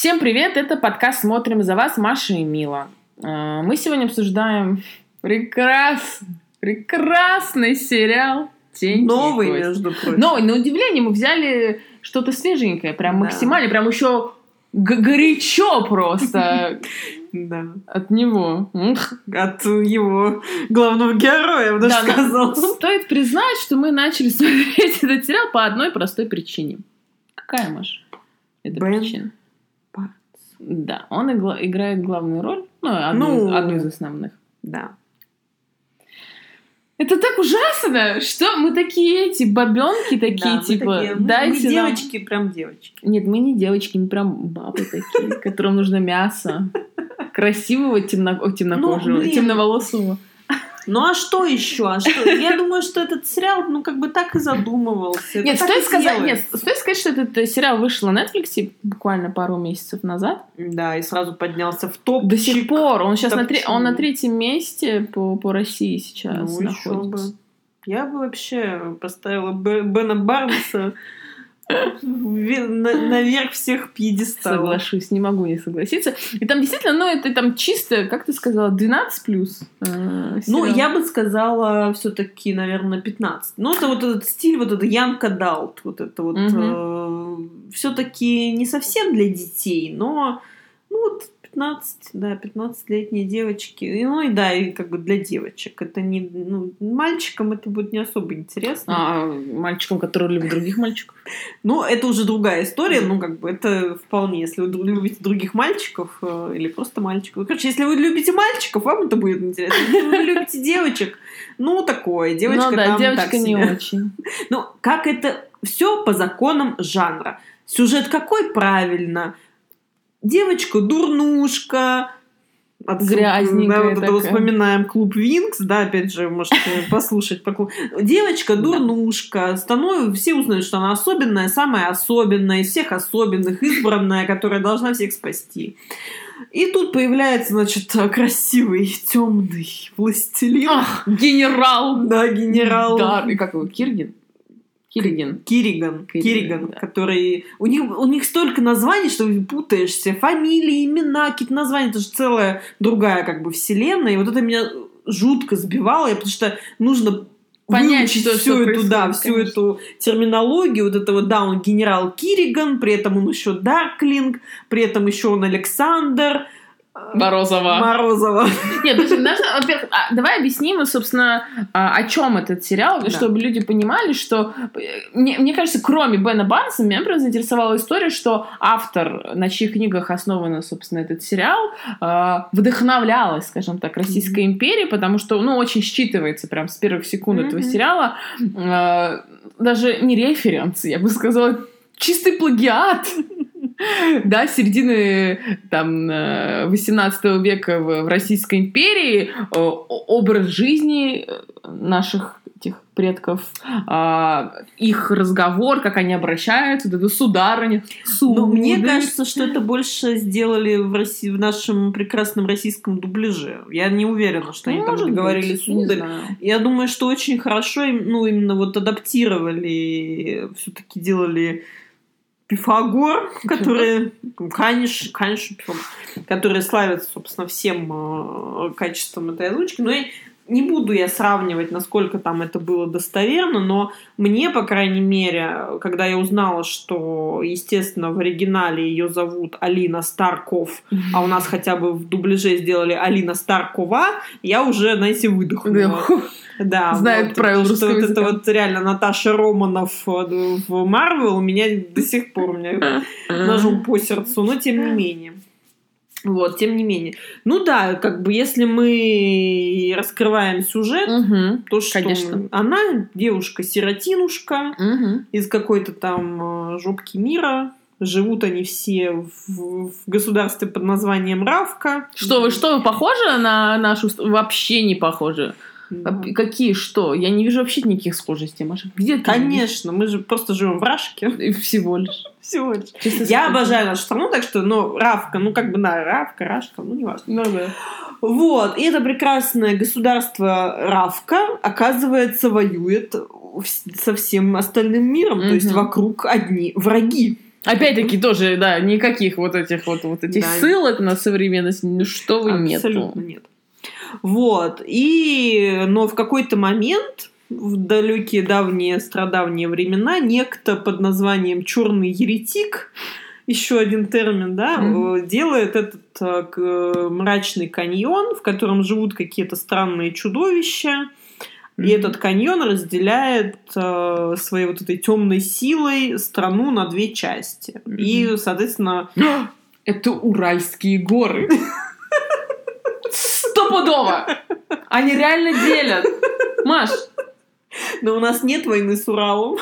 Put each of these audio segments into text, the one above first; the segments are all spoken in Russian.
Всем привет, это подкаст «Смотрим за вас» Маша и Мила. Э, Мы сегодня обсуждаем прекрасный, прекрасный сериал «Тень и Новый, кость». между прочим. Новый, на удивление мы взяли что-то свеженькое, прям Да. максимально, прям еще горячо просто Да. от него. От его главного героя, я бы даже Да, сказала. Стоит признать, что мы начали смотреть этот сериал по одной простой причине. Какая, Маша? Это Бен причина. Да, он игла- играет главную роль, ну, одну, Ну. одну из основных. Да. Это так ужасно, что мы такие эти бабенки такие, Да, типа, такие, мы- дайте мы нам- девочки, прям девочки. Нет, мы не девочки, мы прям бабы такие, которым нужно мясо. Красивого темнокожего, Ну, темноволосого. Ну а что еще? А что? Я думаю, что этот сериал, ну, как бы так и задумывался. Нет, стоит сказать, нет, стоит сказать, что этот э, сериал вышел на Netflix буквально пару месяцев назад. Да, и сразу поднялся в топ. До сих пор. Он сейчас на, Топчик. он на третьем месте по, по России сейчас Ну, еще бы. находится. Я бы вообще поставила Бена Барнса наверх всех пьедесталов. Соглашусь, не могу не согласиться. И там действительно, ну, это там чисто, как ты сказала, 12 плюс. э, Ну, я бы сказала все-таки, наверное, 15. Ну, это вот этот стиль, вот это Янка Далт, вот это вот все-таки не совсем для детей, но ну вот 15, да, 15-летние девочки. И, ну и да, и как бы для девочек. Это не, ну, мальчикам это будет не особо интересно. А мальчикам, которые любят других мальчиков. Ну, это уже другая история, ну, как бы, это вполне, если вы любите других мальчиков э, или просто мальчиков. Короче, если вы любите мальчиков, вам это будет интересно. Если вы любите девочек, ну, такое, девочка ну да, там девочка так не себе. очень. Ну, как это все по законам жанра. Сюжет какой правильно? Девочка дурнушка, Отсылка, Грязненькая Да, вот это такая. вспоминаем клуб Винкс, да, опять же, можете послушать по клубу. Девочка дурнушка, становится, все узнают, что она особенная, самая особенная, из всех особенных, избранная, которая должна всех спасти. И тут появляется, значит, красивый, темный властелин. Ах, генерал! Да, генерал. Да, и как его, Киргин? Кириган, Кириган, Кириган, да. который... У них, у них столько названий, что путаешься. Фамилии, имена, какие-то названия. Это же целая другая как бы вселенная. И вот это меня жутко сбивало, потому что нужно Понять, выучить что- всю эту, да, всю конечно. эту терминологию, вот это вот, да, он генерал Кириган, при этом он еще Дарклинг, при этом еще он Александр Морозова. Морозова. Нет, во-первых, а, давай объясним, собственно, а, о чем этот сериал, Да. чтобы люди понимали, что э, мне, мне кажется, кроме Бена Барнса, меня прям заинтересовала история, что автор, на чьих книгах основан, собственно, этот сериал, а, вдохновлялась, скажем так, Российской империей, потому что, ну, очень считывается прям с первых секунд этого Мгм. сериала, а, даже не референс, я бы сказала, чистый плагиат. Да, середины там э, 18 века в, Российской империи э, образ жизни э, наших этих предков, а, их разговор, как они обращаются, вот это сударыня, Ну, мне сударь. кажется, что это больше сделали в, России, в нашем прекрасном российском дубляже. Я не уверена, что они там Может говорили быть, не сударь. Я думаю, что очень хорошо, ну, именно вот адаптировали, все-таки делали Пифагор, который, конечно, конечно, Пифагор, который славится, собственно, всем э, качеством этой озвучки, но я не буду я сравнивать, насколько там это было достоверно, но мне, по крайней мере, когда я узнала, что, естественно, в оригинале ее зовут Алина Старков, а у нас хотя бы в дубляже сделали Алина Старкова, я уже, знаете, выдохнула. Да, Знает вот, правила что русского вот это языка. вот реально Наташа Романов э, в Марвел меня до сих пор у меня ножом по сердцу, но тем не менее. Вот, тем не менее. Ну да, как бы если мы раскрываем сюжет, Мгм, то что конечно. она девушка-сиротинушка мгм. из какой-то там э, жопки мира. Живут они все в, в государстве под названием Равка. Что вы, что вы похожи на нашу... Вообще не похожи. А Какие, что? Я не вижу вообще никаких схожестей, Маша. Где ты? Конечно, мы же просто живем в Рашке. И Всего лишь. Всего лишь. Чисто Я секунду. обожаю нашу страну, так что, ну, Равка, ну, как бы, да, Равка, Рашка, ну, не важно. Ну да. Вот, и это прекрасное государство Равка, оказывается, воюет со всем остальным миром, то есть вокруг одни враги. Опять-таки тоже, да, никаких вот этих вот, вот этих Да. ссылок на современность, ну что вы Абсолютно нету. нет. Вот. И, но в какой-то момент, в далекие давние страдавние времена, некто под названием черный еретик, еще один термин, да, э, делает этот э, э, мрачный каньон, в котором живут какие-то странные чудовища. И Мгм. этот каньон разделяет э, своей вот этой темной силой страну на две части. Мгм. И, соответственно, Это Уральские горы. Стопудово! Они реально делят. Маш, но у нас нет войны с Уралом.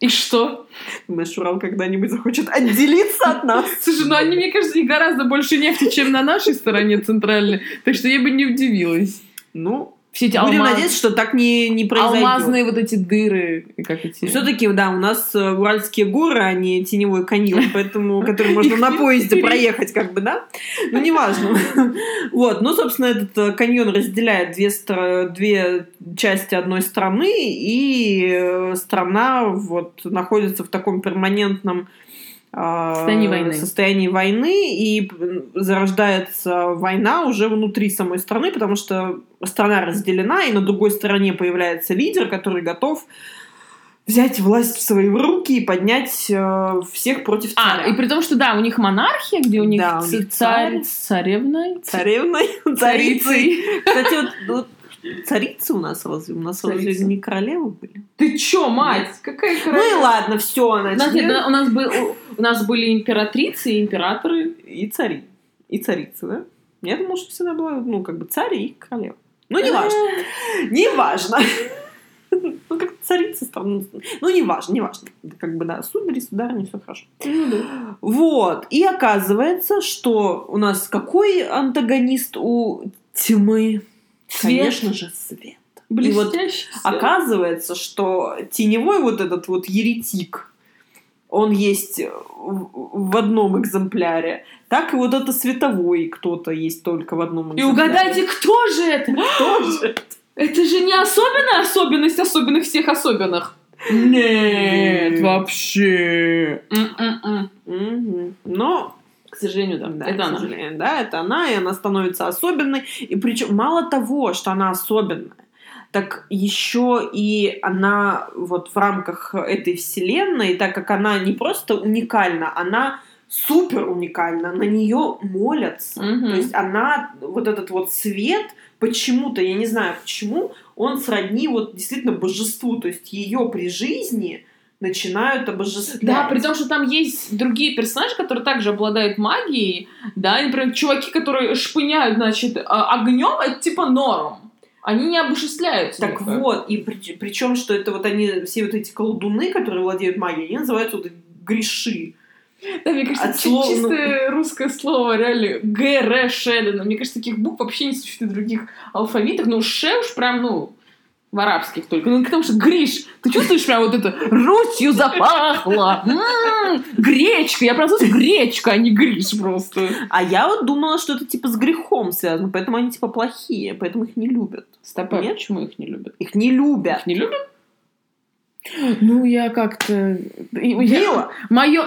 и что? Думаешь, Урал когда-нибудь захочет отделиться от нас? Слушай, ну они, мне кажется, и гораздо больше нефти, чем на нашей стороне центральной. Так что я бы не удивилась. Ну, Все эти будем алмаз- надеяться, что так не, не произойдет. алмазные вот эти дыры, как эти... Все-таки, да, у нас э, Уральские горы, а не теневой каньон, поэтому, который можно на поезде проехать, как бы, да? Ну, неважно. Вот, ну, собственно, этот э, каньон разделяет две, две части одной страны, и э, страна вот находится в таком перманентном Состоянии войны. состоянии войны, и зарождается война уже внутри самой страны, потому что страна разделена, и на другой стороне появляется лидер, который готов взять власть в свои руки и поднять э, всех против царя. А, и при том, что да, у них монархия, где у них, Да, у них царь, царь. Царевной, царицей. царицей. Кстати, вот, вот царицы у нас разве? У нас разве Царица. не королевы были? Ты чё, мать? Какая Ну и королева? ладно, все, У нас, значит. нет, у нас, был, у, у нас были императрицы и императоры. И цари. И царицы, да? Я думала, что всегда была, ну, как бы царь и королева. Ну, не важно. Не важно. Ну, как царица стала. Ну, не важно, не важно. Как бы, да, сударь, сударыня, все хорошо. Ну да. Вот. И оказывается, что у нас какой антагонист у тьмы? Свет. Конечно же, свет. И вот Блестящий свет. оказывается, что теневой вот этот вот еретик, он есть в одном экземпляре, так и вот это световой кто-то есть только в одном И экземпляре. угадайте, кто же это? Тоже. Это же не особенная особенность особенных всех особенных. Нет, вообще. Но сожалению, да. Да, это она. сожалению, да, это она, и она становится особенной. И причем мало того, что она особенная, так еще и она вот в рамках этой вселенной, так как она не просто уникальна, она супер уникальна, на нее молятся. Мгм. То есть она, вот этот вот свет, почему-то, я не знаю почему, он сродни вот действительно божеству. То есть ее при жизни начинают обожествлять. Да, при том, что там есть другие персонажи, которые также обладают магией, да, и, например, чуваки, которые шпыняют, значит, огнем, это типа норм. Они не обожествляются. Так никак. вот, и причем, что это вот они, все вот эти колдуны, которые владеют магией, они называются вот греши. Да, мне кажется, От слова, ну- чистое русское слово, реально, Г, Р, Ш, да, мне кажется, таких букв вообще не существует в других алфавитах, но Ш уж прям, ну, в арабских только. Ну, потому что Гриш, ты чувствуешь прям вот это Русью запахло, М, гречка, я просто гречка, а не Гриш просто. А я вот думала, что это типа с грехом связано, поэтому они типа плохие, поэтому их не любят. Стоп, а Нет? почему их не любят? Их не любят. Их не любят? Ну, я как-то... Мила, Мое...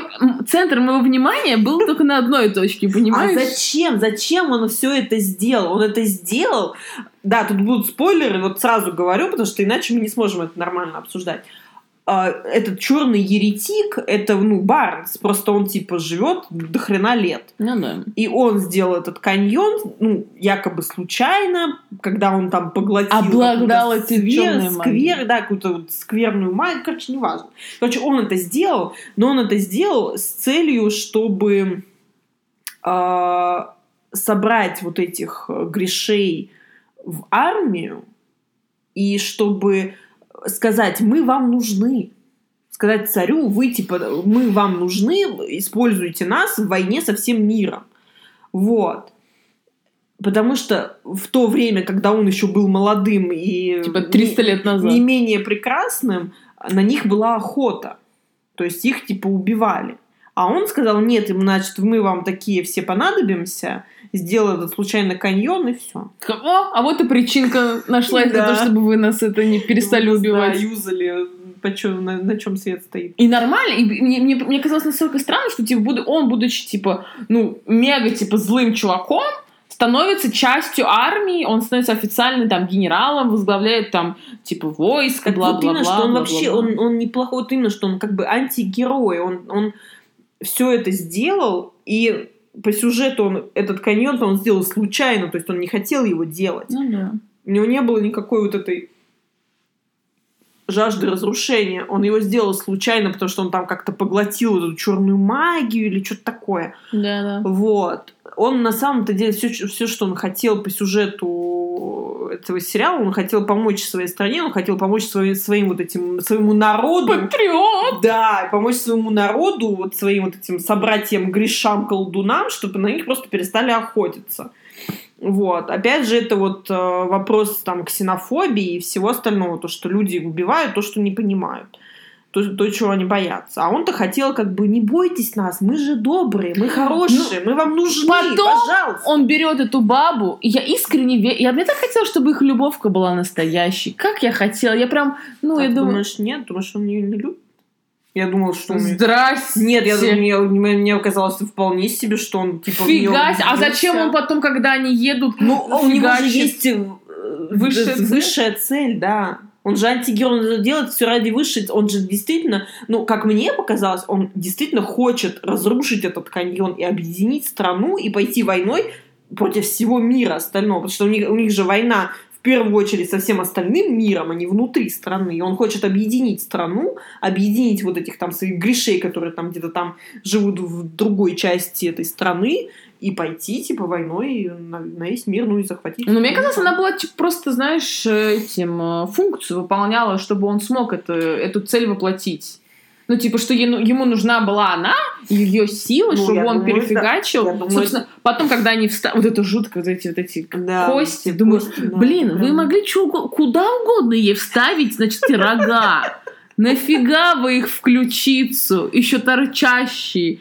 Центр моего внимания был только на одной точке, а понимаешь? зачем? Зачем он все это сделал? Он это сделал. Да, тут будут спойлеры, вот сразу говорю, потому что иначе мы не сможем это нормально обсуждать. А, Этот черный еретик, это, ну, Барнс, просто он, типа, живет до хрена лет. Ну да. И он сделал этот каньон, ну, якобы случайно, когда он там поглотил... Обладал этой сквер, сквер, да, какую-то вот скверную магию, короче, неважно. Короче, он это сделал, но он это сделал с целью, чтобы а, собрать вот этих э, грешей в армию, и чтобы сказать, мы вам нужны. Сказать царю, вы типа, мы вам нужны, используйте нас в войне со всем миром. Вот. Потому что в то время, когда он еще был молодым и Типа 300 лет назад. не менее прекрасным, на них была охота. То есть их типа убивали. А он сказал, нет, им, значит, мы вам такие все понадобимся, сделал этот случайно каньон и все. О, а вот и причинка нашлась для того, чтобы вы нас это не перестали убивать. юзали на, на чем свет стоит. И нормально, и мне, мне, мне казалось настолько странно, что типа, буду, он, будучи, типа, ну, мега, типа, злым чуваком, становится частью армии, он становится официальным там генералом, возглавляет там, типа, войско, Так вот бла-бла-бла. именно, что он бла-бла-бла. вообще, он, он неплохой, вот именно, что он как бы антигерой, он, он все это сделал, и по сюжету он этот каньон он сделал случайно, то есть он не хотел его делать. Ну да. У него не было никакой вот этой жажды разрушения. Он его сделал случайно, потому что он там как-то поглотил эту черную магию или что-то такое. Да, да. Вот. Он на самом-то деле все, все, что он хотел по сюжету этого сериала, он хотел помочь своей стране, он хотел помочь своим, своим вот этим, своему народу. Патриот! Да, помочь своему народу, вот своим вот этим собратьям, грешам, колдунам, чтобы на них просто перестали охотиться. Вот. Опять же, это вот э, вопрос там ксенофобии и всего остального, то, что люди убивают то, что не понимают. То, то, чего они боятся. А он-то хотел как бы, не бойтесь нас, мы же добрые, мы хорошие, мы вам нужны, потом пожалуйста. Он берет эту бабу, и я искренне верю. Я мне так хотела, чтобы их любовка была настоящей. Как я хотела. Я прям, ну, Так, я думаю... думаешь, нет? Думаешь, он ее не любит? Я думал, что... он Здрасте. Нет, я думаю, мне, мне казалось вполне себе, что он типа Фига себе. А зачем он потом, когда они едут, Ну, у него же есть э, Высшая высшая цель, да. Он же антигерой, он это делает все ради высшей. Он же действительно, ну, как мне показалось, он действительно хочет разрушить этот каньон и объединить страну и пойти войной против всего мира остального. Потому что у них, у них же война в первую очередь со всем остальным миром, а не внутри страны. И он хочет объединить страну, объединить вот этих там своих грешей, которые там где-то там живут в другой части этой страны, и пойти, типа, войной на, на весь мир, ну и захватить. Ну, мне казалось, она была типа, просто, знаешь, этим э, функцию выполняла, чтобы он смог это, эту цель воплотить. Ну, типа, что ему, ему нужна была она, ее сила, Ну, чтобы он думаю, перефигачил. да. Думаю, Собственно, потом, когда они встали, вот это жутко, вот эти вот эти Да, кости, эти думаю, кости, да, блин, вы прям. могли чё куда угодно ей вставить, значит, рога. Нафига вы их в ключицу, еще торчащие?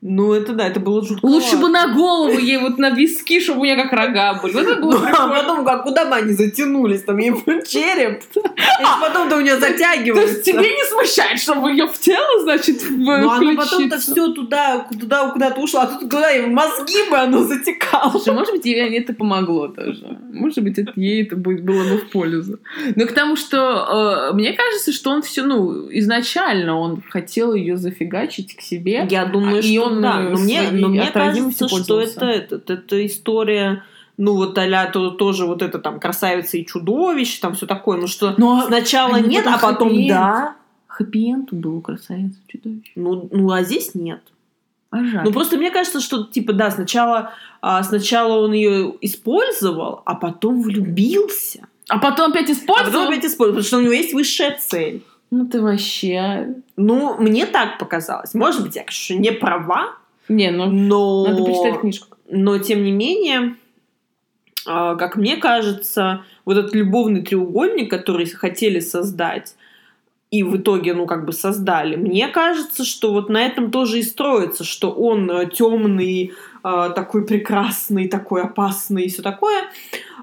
Ну, это да, это было жутко. Лучше бы на голову ей, вот на виски, чтобы у меня как рога были. Вот это было Ну, а потом, как, куда бы они затянулись, там ей был череп. И потом-то у нее То затягивается. есть тебе не смущает, чтобы ее в тело, значит, Ну, оно ключицу? потом-то все туда, туда куда-то ушло, а тут куда в мозги бы оно затекало. Слушай, может быть, ей это помогло тоже. Может быть, это, ей это было бы в пользу. Но к тому, что э, мне кажется, что он все, ну, изначально он хотел ее зафигачить к себе. Я думаю, что он, да. Но мне, но мне кажется, что это, это, это история, ну вот а то, тоже вот это там красавица и чудовище, там все такое, ну что Но сначала они нет, а потом хэппи-энд. да. хэппи-энд был у красавицы чудовище. Ну, ну а здесь нет. А жаль. Ну просто мне кажется, что типа да, сначала а, сначала он ее использовал, а потом влюбился. А потом опять А использовал? потом опять использовал, потому что у него есть высшая цель. Ну ты вообще... Ну, мне так показалось. Может быть, я, конечно, не права, Не, ну, но... надо почитать книжку. Но, тем не менее, а, как мне кажется, вот этот любовный треугольник, который хотели создать, и в итоге, ну, как бы создали, мне кажется, что вот на этом тоже и строится, что он темный, такой прекрасный, такой опасный и все такое,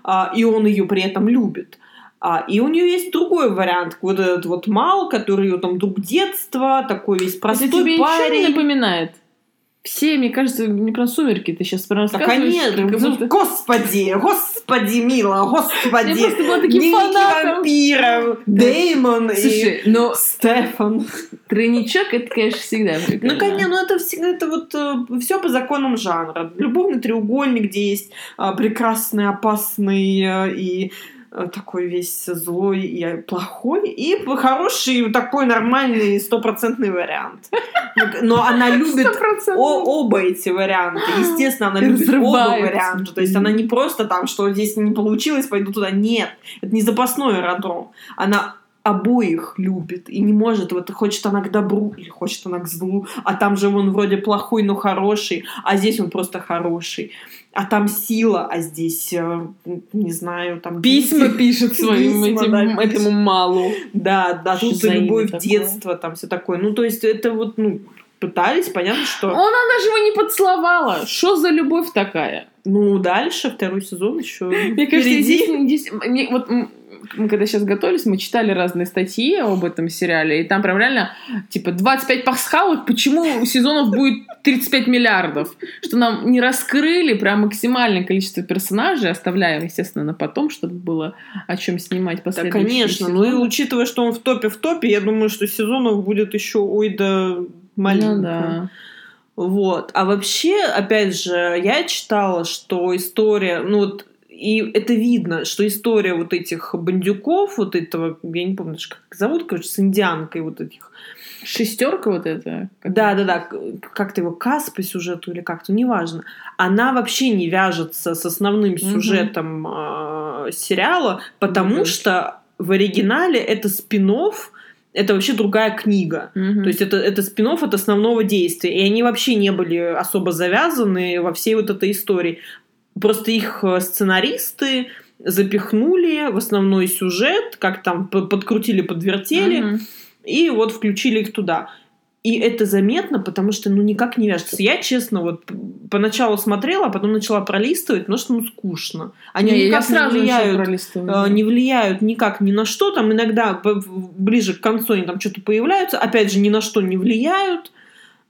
а, и он ее при этом любит. А, И у нее есть другой вариант. Вот этот вот Мал, который ее там друг детства, такой весь Это простой тебе ничего не парень. напоминает? Все, мне кажется, не про сумерки ты сейчас про Так рассказываешь. как будто- господи, господи, мила, господи. Я просто была таким фанатом. вампиров, Дэймон и Слушай, ну, Стефан. тройничок, это, конечно, всегда прикольно. Ну, конечно, ну это всегда это вот все по законам жанра. Любовный треугольник, где есть а, прекрасный, опасный а, и такой весь злой и плохой, и хороший, такой нормальный, стопроцентный вариант. Но она любит 100%. О- оба эти варианта. Естественно, она любит оба варианта. То есть она не просто там, что здесь не получилось, пойду туда. Нет, это не запасной аэродром. Она обоих любит и не может, вот хочет она к добру или хочет она к злу, а там же он вроде плохой, но хороший, а здесь он просто хороший, а там сила, а здесь, э, не знаю, там... Письма пишет своим Письма, этим, да, этому малу. Да, да, тут за и любовь такое? детства, там все такое. Ну, то есть это вот, ну, пытались, понятно, что... Она даже его не поцеловала. Что за любовь такая? Ну, дальше, второй сезон еще Мне кажется, здесь, здесь вот мы когда сейчас готовились, мы читали разные статьи об этом сериале, и там прям реально, типа, 25 пасхалок, почему сезонов будет 35 миллиардов? Что нам не раскрыли прям максимальное количество персонажей, оставляем, естественно, на потом, чтобы было о чем снимать Да, последующие конечно. сезоны. Ну и учитывая, что он в топе в топе, я думаю, что сезонов будет еще ой да маленько. Ну да. Вот. А вообще, опять же, я читала, что история, ну вот, и это видно, что история вот этих бандюков, вот этого, я не помню, как их зовут, короче, с индианкой вот этих. Шестерка вот эта. Да, да, да, как-то его Кас по сюжету или как-то, неважно. Она вообще не вяжется с основным сюжетом э, сериала, потому Мгм. что в оригинале это спин это вообще другая книга. Мгм. То есть это, это спин от основного действия. И они вообще не были особо завязаны во всей вот этой истории. Просто их э, сценаристы запихнули в основной сюжет, как там подкрутили, подвертели, Мгм. и вот включили их туда. И это заметно, потому что ну никак не вяжется. Я, честно, вот поначалу смотрела, а потом начала пролистывать, потому что ну скучно. Они Не, я никак сразу не влияют э, не влияют никак ни на что. Там иногда ближе к концу они там что-то появляются, опять же, ни на что не влияют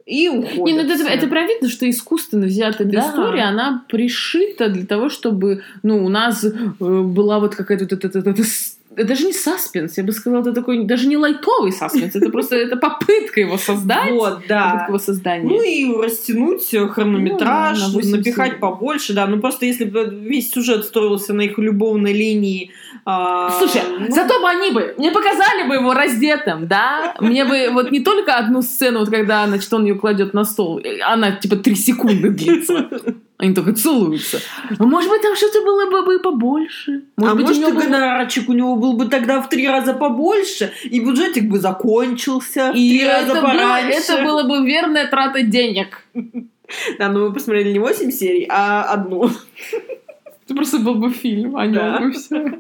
и уходят. Не, ну это, это прям видно, что искусственно взята эта Да. история, она пришита для того, чтобы, ну, у нас э, была вот какая-то вот эта, эта- эта даже не саспенс, я бы сказала, это такой даже не лайтовый саспенс, это просто это попытка его создать, Вот, да. попытка его создания. Ну и растянуть хронометраж, Ну да, на напихать побольше, да. Ну просто если бы весь сюжет строился на их любовной линии. а, Слушай, ну, зато бы они бы, мне показали бы его раздетым, да? Мне бы вот не только одну сцену, вот когда, значит, он ее кладет на стол, она типа три секунды длится. Они только целуются. А может быть, там что-то было бы, бы побольше. а быть, у может, него и был- гонорарчик у него был бы тогда в три раза побольше, и бюджетик бы закончился в И три раза это было, пораньше. это было бы верная трата денег. Да, но мы посмотрели не 8 серий, а одну. Это просто был бы фильм о нем и все.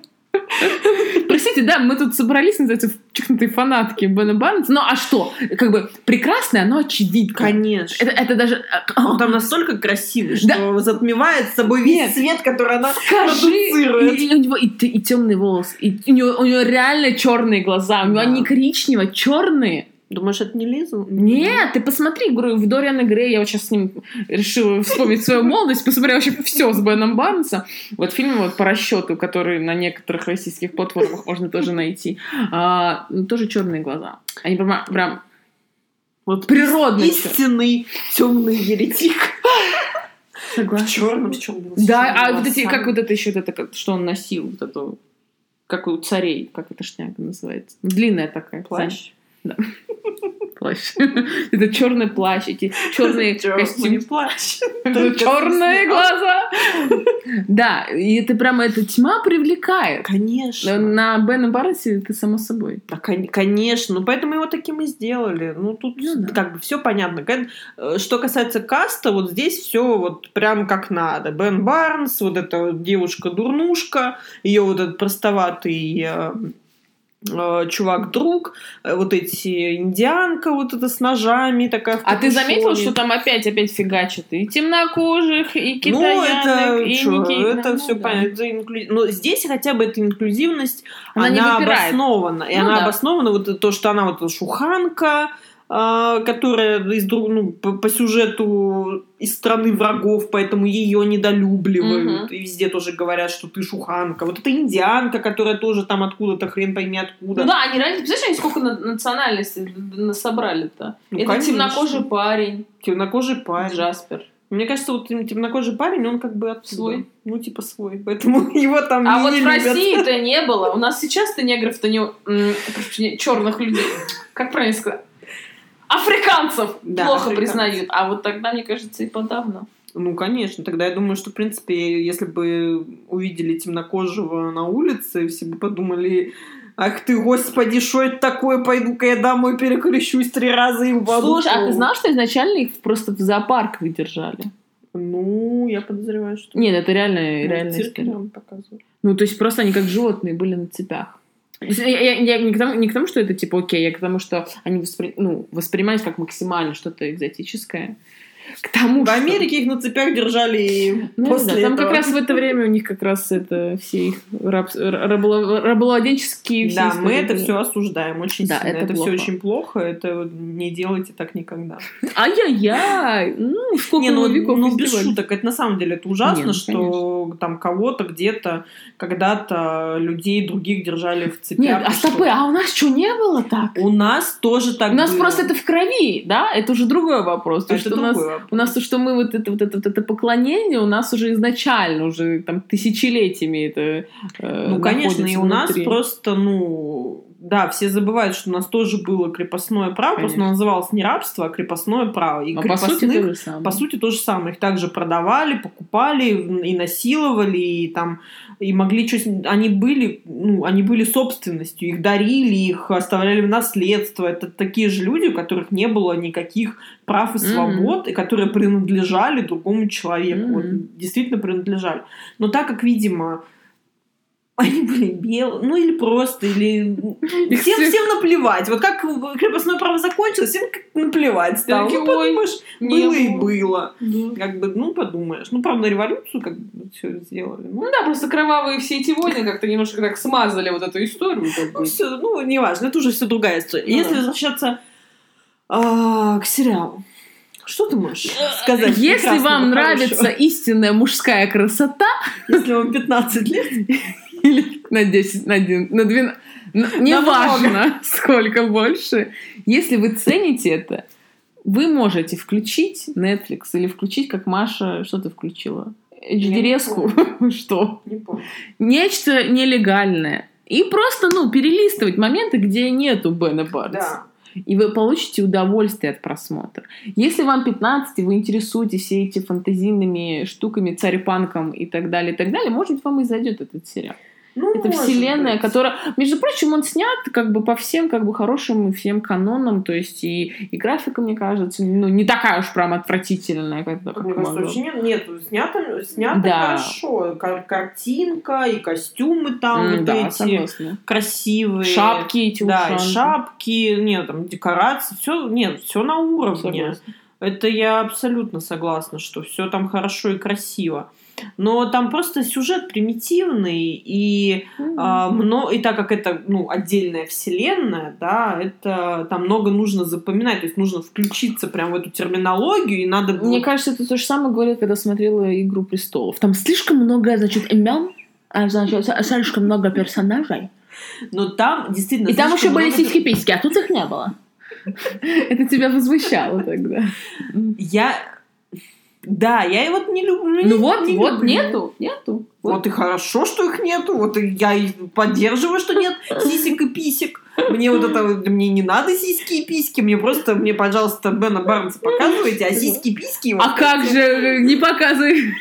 Простите, да, мы тут собрались, называется, чикнутые фанатки Бена Барнса. Ну, а что? Как бы прекрасное, но очевидно. Конечно. Это, это даже... Он там настолько красивый, что Да. затмевает собой весь Нет. свет, который она Скажи, продуцирует. и, и у него и, и темный волос, и у него, у него реально черные глаза, у него Да. они коричневые, черные. Думаешь, это не Лиза? Нет, ты посмотри, говорю, в Дориана Грей, я вот сейчас с ним решила вспомнить свою молодость, посмотрела вообще все с Беном Барнсом. Вот фильм вот по расчету, который на некоторых российских платформах можно тоже найти. А, ну, тоже черные глаза. Они прям, прям Вот природный истинный темный еретик. В Согласна. черном, с чем Да, а вот эти, как вот это еще, вот это, что он носил, вот это, как у царей, как эта шняга называется? Длинная такая. плащ. Плащ. Это черный плащ, эти черные костюмы. плащ. Черные глаза. Да, и это прямо эта тьма привлекает. Конечно. На Бена Барнсе это само собой. Да, кон- конечно. Ну, поэтому его таким и сделали. Ну, тут Ну да. как бы все понятно. Э, Что касается каста, вот здесь все вот прям как надо. Бен Барнс, вот эта девушка-дурнушка, ее вот этот простоватый э, чувак-друг, э, вот эти индианка вот это с ножами такая А ты заметил, что там опять опять фигачат и темнокожих, и Ну, китаянок, это, и чё, не ки- это ну, все да. понятно. это инклю- Но здесь хотя бы эта инклюзивность, Она она, не обоснована. И Ну она да. обоснована, вот то, что она вот шуханка, которая из, ну, по, по сюжету из страны врагов, поэтому ее недолюбливают. Мгм. И везде тоже говорят, что ты шуханка. Вот это индианка, которая тоже там откуда-то хрен пойми откуда. Ну да, они реально, представляешь, они сколько на- национальностей собрали-то? Ну, это конечно. темнокожий парень, Темнокожий парень. Джаспер. Мне кажется, вот тем- темнокожий парень, он как бы оттуда. Свой. Ну, типа свой. Поэтому его там А не вот в. России-то не было. У нас сейчас-то негров-то не... черных людей. Как правильно сказать? Африканцев Да, плохо африканцев. признают. А вот тогда, мне кажется, и подавно. Ну, конечно. Тогда я думаю, что, в принципе, если бы увидели темнокожего на улице, все бы подумали, ах ты, господи, что это такое? Пойду-ка я домой перекрещусь три раза и упаду. Слушай, а ты пол». знал, что изначально их просто в зоопарках держали? Ну, я подозреваю, что... Нет, это реально, Ну, показывают. Ну, то есть просто они как животные были на цепях. Я- я не, к тому, не к тому, что это типа окей, я к тому, что они воспри- ну, воспринимались как максимально что-то экзотическое. К тому, В что- Америке их на цепях держали и Ну, после да, там этого. как раз в это время у них как раз это все их раб, раболо- рабовладенческие Да, мы истории это были. все осуждаем очень Да, сильно. это Это, все очень плохо. Это не делайте так никогда. Ай-яй-яй! Ну, сколько не, ну, веков ну, без шуток, это на самом деле это ужасно, Не, ну, что там кого-то где-то когда-то людей других держали в цепях. Нет, а стопы, а у нас что, не было так? У нас тоже так у нас было. просто это в крови, да? Это уже другой вопрос. То, Это что у нас другой. У нас то, что мы вот это вот это, вот это поклонение, у нас уже изначально, уже там тысячелетиями это э, Ну, конечно, и у нас просто, ну, да, все забывают, что у нас тоже было крепостное право, просто Конечно. оно называлось не рабство, а крепостное право. И А по сути крепостных, то же самое. по сути, то же самое. Их также продавали, покупали и насиловали, и там и могли что они были, ну, они были собственностью, их дарили, их оставляли в наследство. Это такие же люди, у которых не было никаких прав и свобод, и которые принадлежали другому человеку. Мгм. Вот, действительно принадлежали. Но так как, видимо, они были белые, ну или просто, или... Всем, всем наплевать. Вот как крепостное право закончилось, всем как наплевать стало. Ну, подумаешь, было и было. Да. Как бы, ну, подумаешь. Ну, правда, революцию как бы все сделали. Ну, Ну да, просто кровавые все эти войны как-то немножко так смазали вот эту историю. как ну, бы. все, ну, неважно, это уже все другая история. Ну Если да. возвращаться а, к сериалу, что ты можешь сказать? Если вам нравится хорошего? истинная мужская красота, Если вам 15 лет, или на 10, на 1, на 12, неважно, сколько больше, если вы цените это, вы можете включить Netflix или включить, как Маша, что ты включила? HD-резку? Что? не помню. Нечто нелегальное. И просто, ну, перелистывать моменты, где нету Бена Барнса. Да. И вы получите удовольствие от просмотра. Если вам 15, и вы интересуетесь все эти фантазийными штуками, царь-панком и так далее, и так далее, может быть, вам и зайдет этот сериал. Ну, Это вселенная, быть. которая, между прочим, он снят как бы по всем как бы хорошим и всем канонам, то есть и, и графика, мне кажется, ну, не такая уж прям отвратительная, как, как Мне кажется, вообще нет, нет, снято, снято Да. хорошо. Кар- картинка и костюмы там М, вот да, эти согласна. красивые. Шапки эти Да, и шапки, нет, там декорации, все, нет, все на уровне. Согласна. Это я абсолютно согласна, что все там хорошо и красиво. Но там просто сюжет примитивный, и, а, мно- и так как это ну, отдельная вселенная, да, это там много нужно запоминать, то есть нужно включиться прям в эту терминологию, и надо... Мне кажется, это то же самое говорил, когда смотрела «Игру престолов». Там слишком много, значит, имен, а, значит, слишком много персонажей. Но там действительно... И там еще были много- сиськи-письки, а тут их не было. Это тебя возмущало тогда. Я... Да, я вот не люблю. Ну вот, не вот люблю. нету, нету. Вот и хорошо, что их нету. Вот и я и поддерживаю, что нет сисек и писек. Мне вот это, вот- мне не надо сиськи и письки, мне просто, мне, пожалуйста, Бена Барнса показывайте, а сиськи и письки... вот А как же, э, не показывай.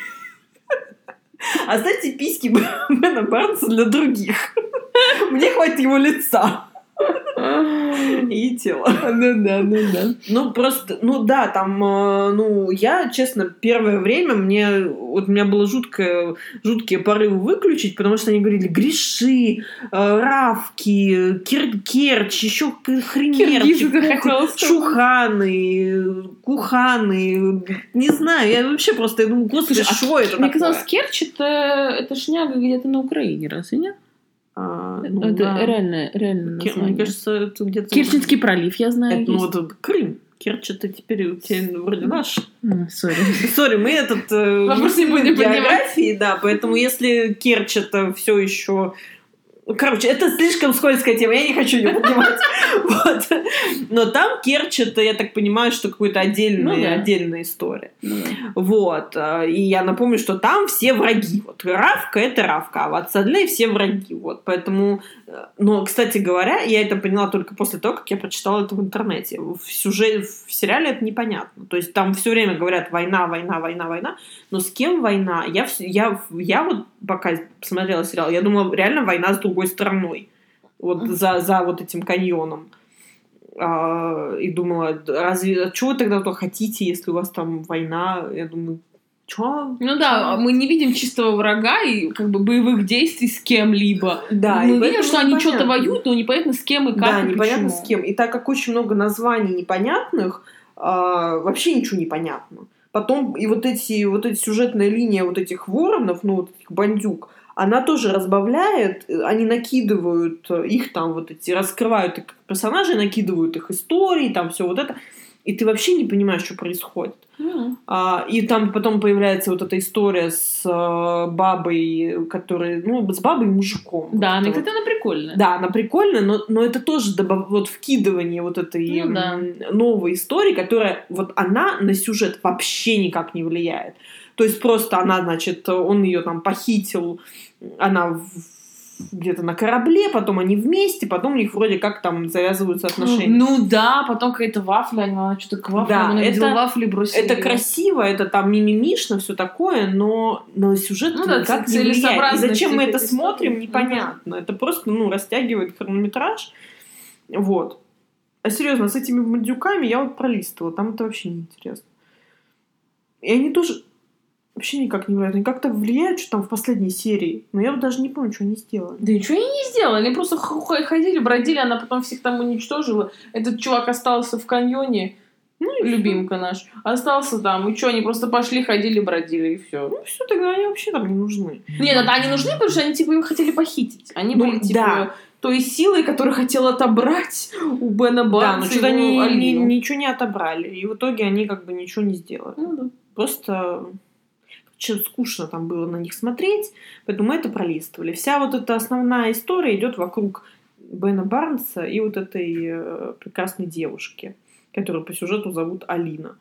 Оставьте письки Бена Барнса для других. Мне хватит его лица и тела. Ну да, ну да. Ну, просто, ну да, там, э, ну, я, честно, первое время мне, вот у меня было жуткое, жуткие порывы выключить, потому что они говорили греши, э, равки, кир, керчь, еще хренерчик, шуханы, куханы, не знаю, я вообще просто, я думаю, господи, Слушай, а что это Мне казалось, Керчь это, это шняга где-то на Украине, разве нет? А, ну, это да. реально, реально Кир-. Мне кажется, это где-то... Керченский пролив, я знаю, Это, ну, вот Крым. Керчь это теперь у тебя вроде наш. Sorry. Sorry, мы этот э, Вопрос не будем поднимать. да, поэтому если Керчь это все еще Короче, это слишком скользкая тема, я не хочу ее поднимать. Вот. Но там Керчь, это, я так понимаю, что какая-то отдельная, Ну да. отдельная история. Ну да. Вот. И я напомню, что там все враги. Вот Равка это Равка, а в Ацадле все враги. Вот. Поэтому, но, кстати говоря, я это поняла только после того, как я прочитала это в интернете. В сюжете, в сериале это непонятно. То есть там все время говорят война, война, война, война. Но с кем война? Я, я, я вот пока смотрела сериал, я думала, реально война с другой стороной. Вот за, за вот этим каньоном. А, и думала, разве, чего вы тогда то хотите, если у вас там война? Я думаю, чё? Ну да, мы не видим чистого врага и как бы боевых действий с кем-либо. Да, мы видим, что они что-то воюют, но непонятно с кем и как. Да, и непонятно почему. с кем. И так как очень много названий непонятных, а, вообще ничего не понятно. потом и вот эти, вот эти сюжетная линия вот этих воронов, ну, вот этих бандюк, она тоже разбавляет, они накидывают их там вот эти, раскрывают их персонажей, накидывают их истории, там все вот это и ты вообще не понимаешь, что происходит. А, и там потом появляется вот эта история с а, бабой, которая, ну, с бабой и мужиком. Да, вот она, кстати, она прикольная. Да, она прикольная, но, но это тоже добав... вот вкидывание вот этой Ну да. новой истории, которая вот она на сюжет вообще никак не влияет. То есть просто она, значит, он ее там похитил, она в- где-то на корабле, потом они вместе, потом у них вроде как там завязываются отношения. Ну да, потом какая-то вафля, она что-то к вафле, Да, это- вафли и бросила Это красиво, это там мимимишно, все такое, но, но сюжет Ну да, никак не влияет. И зачем мы это истории. смотрим, непонятно. Это просто, ну, растягивает хронометраж. Вот. А серьезно, с этими бандюками я вот пролистывала, там это вообще неинтересно. И они тоже вообще никак не влияют. Они как-то влияют, что там в последней серии. Но я вот даже не помню, что они сделали. Да ничего они не сделали, они просто ходили, бродили, она потом всех там уничтожила. Этот чувак остался в каньоне, Ну и любимка наш, остался там, и что, они просто пошли, ходили, бродили, и все. Ну все, тогда они вообще там не нужны. Нет, это они нужны, потому что они типа его хотели похитить. Они Ну, были типа да. той силой, которую хотел отобрать у Бена Да, Барнса но что-то они ни- Алину. ничего не отобрали. И в итоге они как бы ничего не сделали. Ну да. Просто чем скучно там было на них смотреть, поэтому мы это пролистывали. Вся вот эта основная история идет вокруг Бена Барнса и вот этой э, прекрасной девушки, которую по сюжету зовут Алина.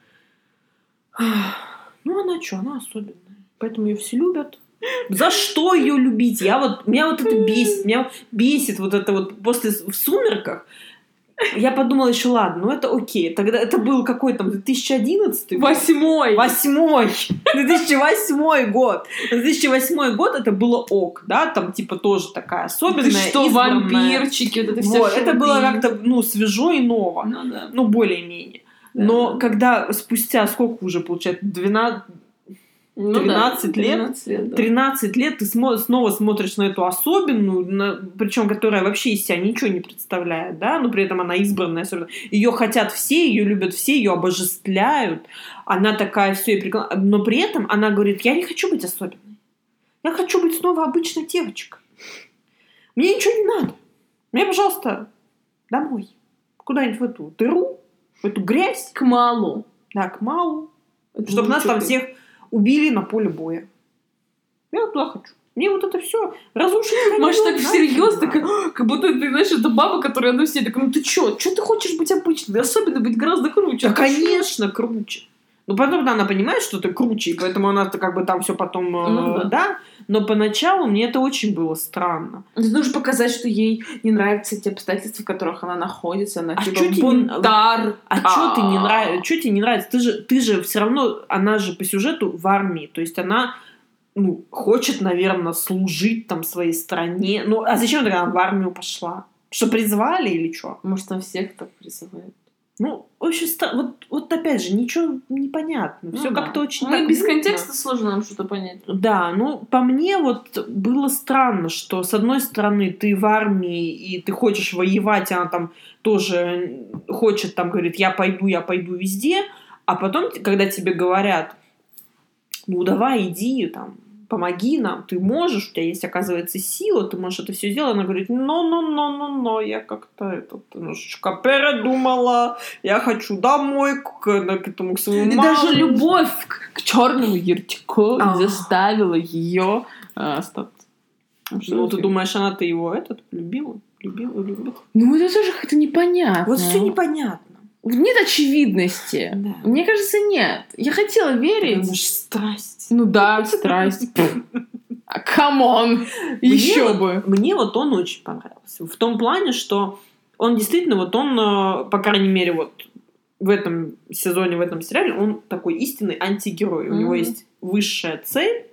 Ну, она что, она особенная. Поэтому ее все любят. За что ее любить? Я вот, меня вот это бесит. Меня бесит вот это вот после в сумерках. Я подумала еще, ладно, ну это окей. Тогда это был какой там 2011 год? Восьмой! Восьмой. 2008 год. 2008 год это было ок, да, там типа тоже такая особенная, Ты что, избранная. вампирчики, вот это все Вот, это было как-то, ну, свежо и ново. Ну да. Ну, более-менее. Да, Но да. когда спустя сколько уже получается, 12, Ну да, 13 лет? 13 лет, да. 13 лет ты смо- снова смотришь на эту особенную, причем которая вообще из себя ничего не представляет, да, но при этом она избранная особенно. Ее хотят все, ее любят все, ее обожествляют. Она такая все, но при этом она говорит, я не хочу быть особенной. Я хочу быть снова обычной девочкой. Мне ничего не надо. Мне, пожалуйста, домой. Куда-нибудь в эту дыру, в эту грязь, К малу. да, к Малу, чтобы нас там всех убили на поле боя. Я туда хочу. Мне вот это все разрушить. Маша так всерьез, надо. «А, как будто ты, знаешь, это баба, которая на все такая, ну ты чё, чё ты хочешь быть обычной? Особенно быть гораздо круче. Да, А ты чё?» конечно, круче. Ну, потом она понимает, что ты круче, и поэтому она-то как бы там все потом, э, Ну да. да. Но поначалу мне это очень было странно. Это нужно показать, что ей не нравятся те обстоятельства, в которых она находится. Она А типа бунтар. А что ты не нравится? Что тебе не нравится? Ты же, ты же все равно, она же по сюжету в армии, то есть она ну, хочет, наверное, служить там своей стране. Ну, а зачем тогда она в армию пошла? Что, призвали или что? Может, там всех так призывают. Ну, очень ста- вот, вот опять же, ничего непонятно. Все Ну да. как-то очень Мы так без мутно. контекста сложно нам что-то понять. Да, ну, по мне вот было странно, что с одной стороны ты в армии и ты хочешь воевать, она там тоже хочет, там говорит, я пойду, я пойду везде, а потом, когда тебе говорят, ну, давай, иди, там, помоги нам, ты можешь, у тебя есть, оказывается, сила, ты можешь это все сделать. Она говорит, но, но, но, но, но, я как-то этот, немножечко передумала, я хочу домой к, к, к этому, к своему И маму». даже любовь к, черному Ертику А. заставила ее остаться. Ну, ты думаешь, она-то его этот любила? Любила, любит? Ну, это тоже как-то непонятно. Вот все непонятно. Нет очевидности. Да. Мне кажется, нет. Я хотела верить. Потому что страсть. Ну да, страсть. А come on! Еще вот- бы. Мне вот он очень понравился. В том плане, что он действительно, вот он, э, по крайней мере, вот в этом сезоне, в этом сериале, он такой истинный антигерой. У него есть высшая цель.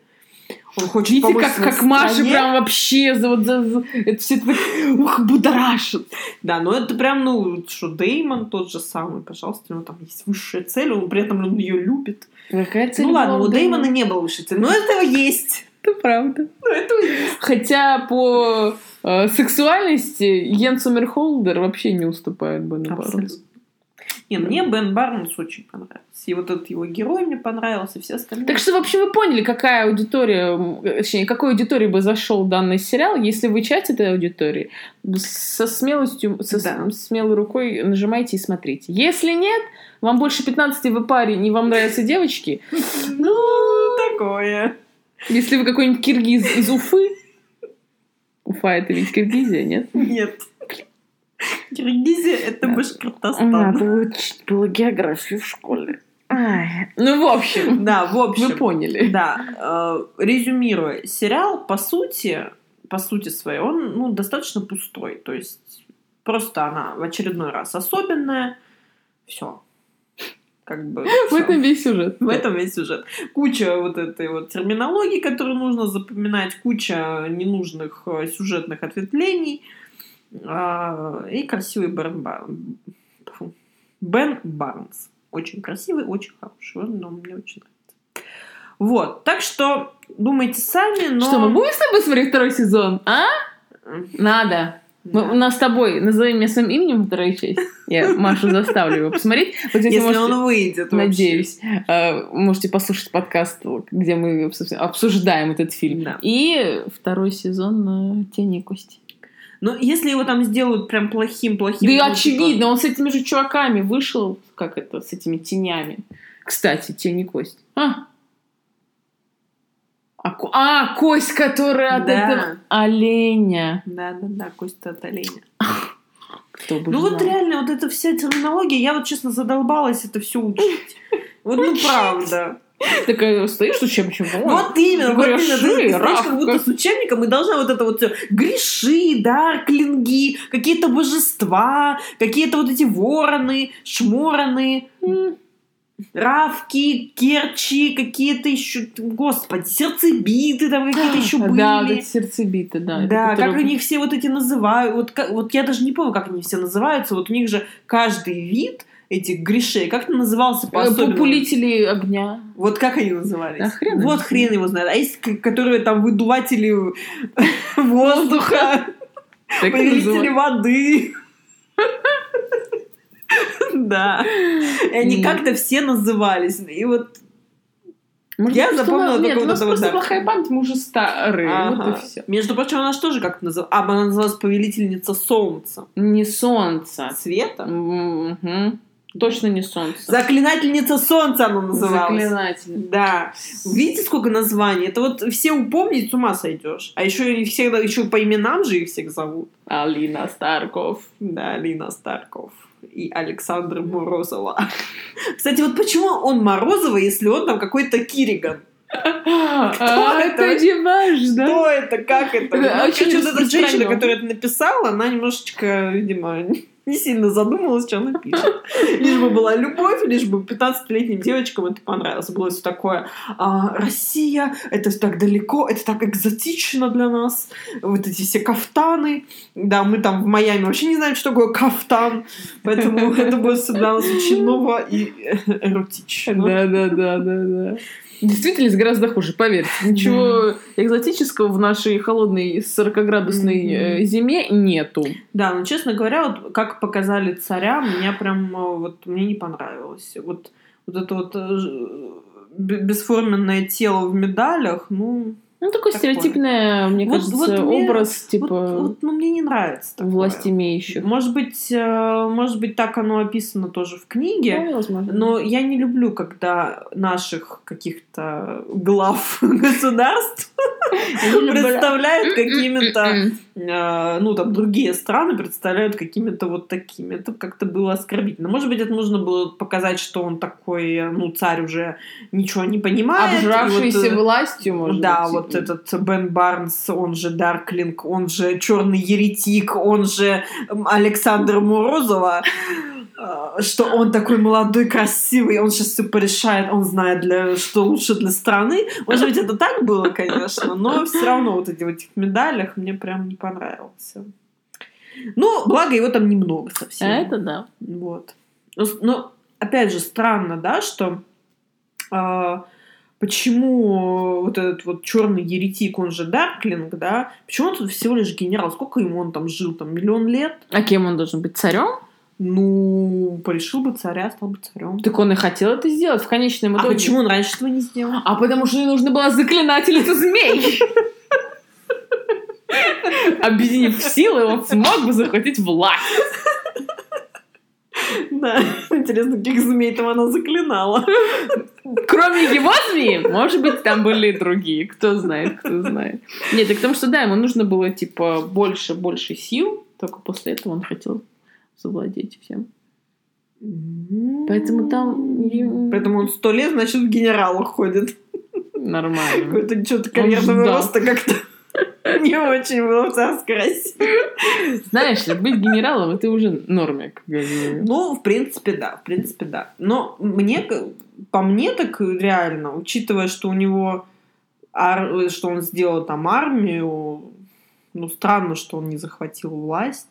Он хочет Видите, помочь как, как Маша прям вообще за, вот, за- за- это все так ух, будоражит. Да, но это прям, ну, что Деймон тот же самый, пожалуйста, у него там есть высшая цель, он при этом он ее любит. Какая цель ну ладно, у Деймона не было высшей цели, но это есть. Это правда. Ну, это. Хотя по э, сексуальности Йен Сомерхолдер вообще не уступает Бену. Барнсу. Не, мне Бен Барнс очень понравился. И вот этот его герой мне понравился, и все остальные. Так что, в общем, вы поняли, какая аудитория, точнее, какой аудитории бы зашел данный сериал, если вы часть этой аудитории, со смелостью, со Да. смелой рукой нажимайте и смотрите. Если нет, вам больше 15 вы парень, и вам нравятся девочки, Ну, такое. если вы какой-нибудь киргиз из Уфы, Уфа это ведь Киргизия, нет? Нет. Киргизия — это. Башкортостан. Надо учить было географию в школе. Ай. Ну, в общем, Да, в общем. вы поняли. Да, э, резюмируя, сериал, по сути, по сути своей, он ну, достаточно пустой. То есть просто она в очередной раз особенная. Все. Как бы. В всё. этом весь сюжет. В этом весь сюжет. Куча вот этой вот терминологии, которую нужно запоминать, куча ненужных э, сюжетных ответвлений и красивый Бен, Бар- Фу. Бен Барнс. Очень красивый, очень хороший. Он ну, мне очень нравится. Вот, так что думайте сами, но... Что, мы будем с тобой смотреть второй сезон, а? Надо. Да. Мы- у нас с тобой, назови меня своим именем вторая часть. Я Машу заставлю его посмотреть. Вот здесь Если можете- он выйдет вообще. Надеюсь. э, Можете послушать подкаст, где мы собственно, обсуждаем этот фильм. Да. И второй сезон э, «Тени и кости». Ну, если его там сделают прям плохим-плохим... Да и ну, типа- очевидно, он с этими же чуваками вышел, как это, с этими тенями. Кстати, «Тени и кости». А, а, а, кость, которая от Да. этого оленя. Да-да-да, Костя от оленя. Кто бы Ну вот знал. реально, вот эта вся терминология, я вот честно задолбалась это все учить. Вот ну правда. Такая стоишь с учебником. Вот именно, вот именно. Ты, стоишь Равка. как будто с учебником, и должна вот это вот всё, греши, дарклинги, какие-то божества, какие-то вот эти вороны, шмороны, равки, керчи, какие-то еще, господи, сердцебиты там какие-то еще были. Да, вот эти сердцебиты, да. Да, которые- как они все вот эти называют. Вот, как- вот я даже не помню, как они все называются. Вот у них же каждый вид этих грешей как-то назывался Э. Популители огня. Вот как они назывались? Да хрен вот знает. хрен его знает. А есть, которые там выдуватели воздуха, повелители воды. Да. И они как-то все назывались. И вот Может, Я запомнила только Нет, вот это вот, просто плохая память, мы уже старые. Ага. Вот и все. Между прочим, она же тоже как-то называлась. А, она называлась повелительница солнца. Не солнце. Света? Мгм. Точно не солнце. Заклинательница солнца она называлась. Заклинатель. Да. Видите, сколько названий? Это вот все упомнить с ума сойдешь. А еще их всегда еще по именам же их всех зовут. Алина Старков. Да, Алина Старков и Александр Морозова. Кстати, вот почему он Морозова, если он там какой-то Кириган? А, это? Не важно. Что это? Как это? Это Ну, очень короче, вот эта женщина, которая это написала, она немножечко, видимо, не сильно задумалась, что она пишет. Лишь бы была любовь, лишь бы 15-летним девочкам это понравилось. Было все такое, а, Россия, это так далеко, это так экзотично для нас. Вот эти все кафтаны. Да, мы там в Майами вообще не знаем, что такое кафтан. Поэтому это будет для нас очень ново и эротично. Да, да, да, да, да. Действительность гораздо хуже, поверьте. Ничего экзотического в нашей холодной 40-градусной Мгм. э, зиме нету. Да, но честно говоря, вот как показали царя, меня прям э, вот мне не понравилось. Вот, вот это вот э, бесформенное тело в медалях, ну, Ну, такой Такое. стереотипный, мне Вот- кажется, вот мне- образ, типа, вот, вот, ну, мне не нравится. такое. власть имеющих. Может быть, э, может быть, так оно описано тоже в книге. Ну, возможно. Но я не люблю, когда наших каких-то глав государств представляют какими-то э, ну, там, другие страны представляют какими-то вот такими. Это как-то было оскорбительно. Может быть, это нужно было показать, что он такой, э, ну, царь уже ничего не понимает. Обжравшийся вот, властью, может да, быть. Вот этот Бен Барнс, он же Дарклинг, он же Черный Еретик, он же Александр Морозова, э, что он такой молодой, красивый, он сейчас все порешает, он знает, для, что лучше для страны. Может быть, это так было, конечно, но все равно вот эти вот этих медалях мне прям не понравился. Ну, благо его там немного совсем. А это да. Вот. Но, с- но, опять же, странно, да, что а, почему вот этот вот черный еретик, он же Дарклинг, да, почему он тут всего лишь генерал? Сколько ему он там жил? Там миллион лет? А кем он должен быть? Царем? ну, порешил бы царя, стал бы царем. Так он и хотел это сделать в конечном А итоге. почему он раньше этого не сделал? А потому что ей нужно было заклинательницу змей. Объединив силы, он смог бы захватить власть. Да, интересно, каких змей там она заклинала. Кроме его змеи, может быть, там были и другие. Кто знает, кто знает. Нет, так потому что, да, ему нужно было, типа, больше, больше сил. Только после этого он хотел завладеть всем. Поэтому там Поэтому он сто лет, значит, в генералах ходит. Нормально. Какой-то что-то карьерного роста как-то не очень было в царской России. Знаешь ли, быть генералом, это уже говорили. Ну, в принципе, да, в принципе, да. Но мне, по мне так реально, учитывая, что у него, что он сделал там армию, ну, странно, что он не захватил власть.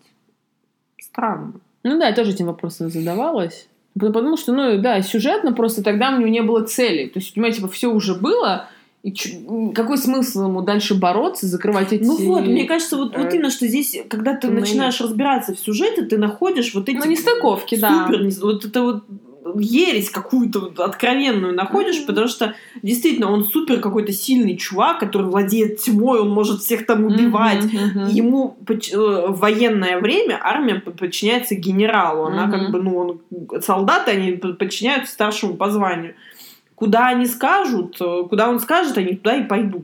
Странно. Ну да, я тоже этим вопросом задавалась. Потому что, ну да, сюжетно просто тогда у него не было цели. То есть, понимаете, типа, все уже было, и чё- какой смысл ему дальше бороться, закрывать эти... Ну вот, мне кажется, вот, вот э, именно, что здесь, когда ты туннели. начинаешь разбираться в сюжете, ты находишь вот эти... Ну, нестыковки, да. супер, вот это вот ересь какую-то откровенную находишь, Мгм. потому что действительно он супер какой-то сильный чувак, который владеет тьмой, он может всех там убивать. Мгм, мгм. Ему э, в военное время армия по- подчиняется генералу. Она Мгм. как бы, ну, он, солдаты, они по- подчиняются старшему по званию. Куда они скажут, э, куда он скажет, они туда и пойдут.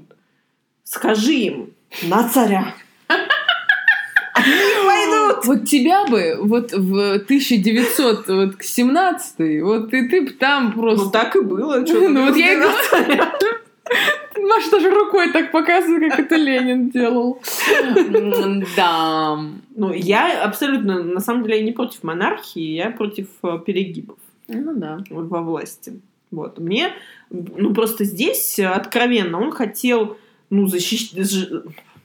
Скажи им на царя. Они пойдут. Вот тебя бы вот в 1917 вот и ты бы там просто... Ну так и было. Ну, вот я и разбираться? Маша даже рукой так показывает, как это Ленин делал. Да. Ну, я абсолютно, на самом деле, не против монархии, я против э, перегибов. Ну да. во власти. Вот. Мне, ну, просто здесь э, откровенно он хотел, ну, ж-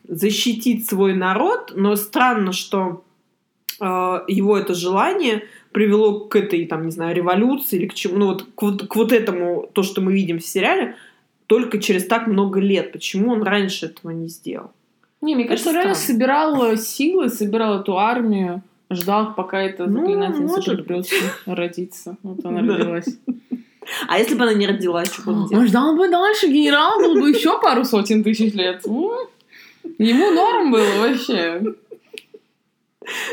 защитить свой народ, но странно, что э, его это желание привело к этой, там, не знаю, революции или к чему, ну, вот к, вот к вот этому, то, что мы видим в сериале, только через так много лет. Почему он раньше этого не сделал? Не, мне кажется, он Это реально собирал силы, собирал эту армию, ждал, пока эта Ну, заклинательница может придется родиться. Вот она родилась. А если бы она не родилась, что бы он делал? Он ждал бы дальше, генерал был бы еще пару сотен тысяч лет. Ему норм было вообще.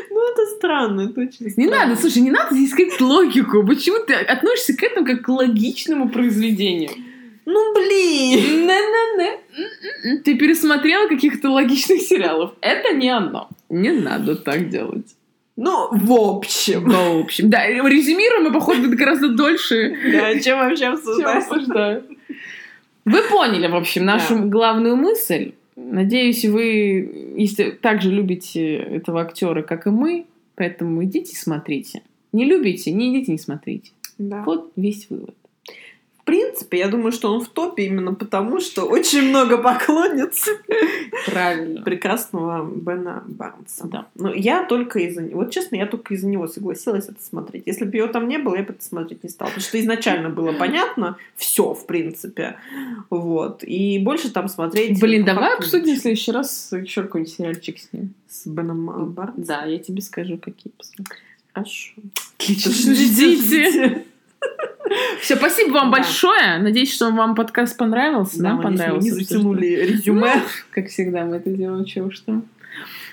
Ну, это странно, это очень Не надо, слушай, не надо здесь искать логику. Почему ты относишься к этому как к логичному произведению? Ну, блин! Не-не-не. Ты пересмотрела каких-то логичных сериалов. Это не оно. Не надо так делать. Ну, в общем. В общем, да, резюмируем мы, походу, гораздо дольше, Да, чем вообще обсуждаем. Вы поняли, в общем, нашу главную мысль. Надеюсь, вы, если также любите этого актера, как и мы, поэтому идите смотрите. Не любите, не идите, не смотрите. Да. Вот весь вывод. В принципе, я думаю, что он в топе именно потому, что очень много поклонниц Правильно. прекрасного Бена Барнса. Да. Но я только из-за него, вот честно, я только из-за него согласилась это смотреть. Если бы его там не было, я бы это смотреть не стала. Потому что изначально было понятно все, в принципе. Вот. И больше там смотреть... Блин, давай обсудим в следующий раз еще какой-нибудь сериальчик с ним. С Беном Барнсом. Да, я тебе скажу, какие посмотреть. Хорошо. Отлично, Ждите. Все, спасибо вам Да. большое. Надеюсь, что вам подкаст понравился. Да, Нам надеюсь, мы понравился. не затянули резюме. Ну, Как всегда мы это делаем, чего что.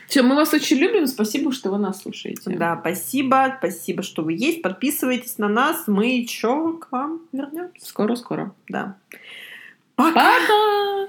Все, мы вас очень любим. Спасибо, что вы нас слушаете. Да, спасибо, спасибо, что вы есть. Подписывайтесь на нас, мы еще к вам вернемся. Скоро-скоро. Да. Пока! Пока!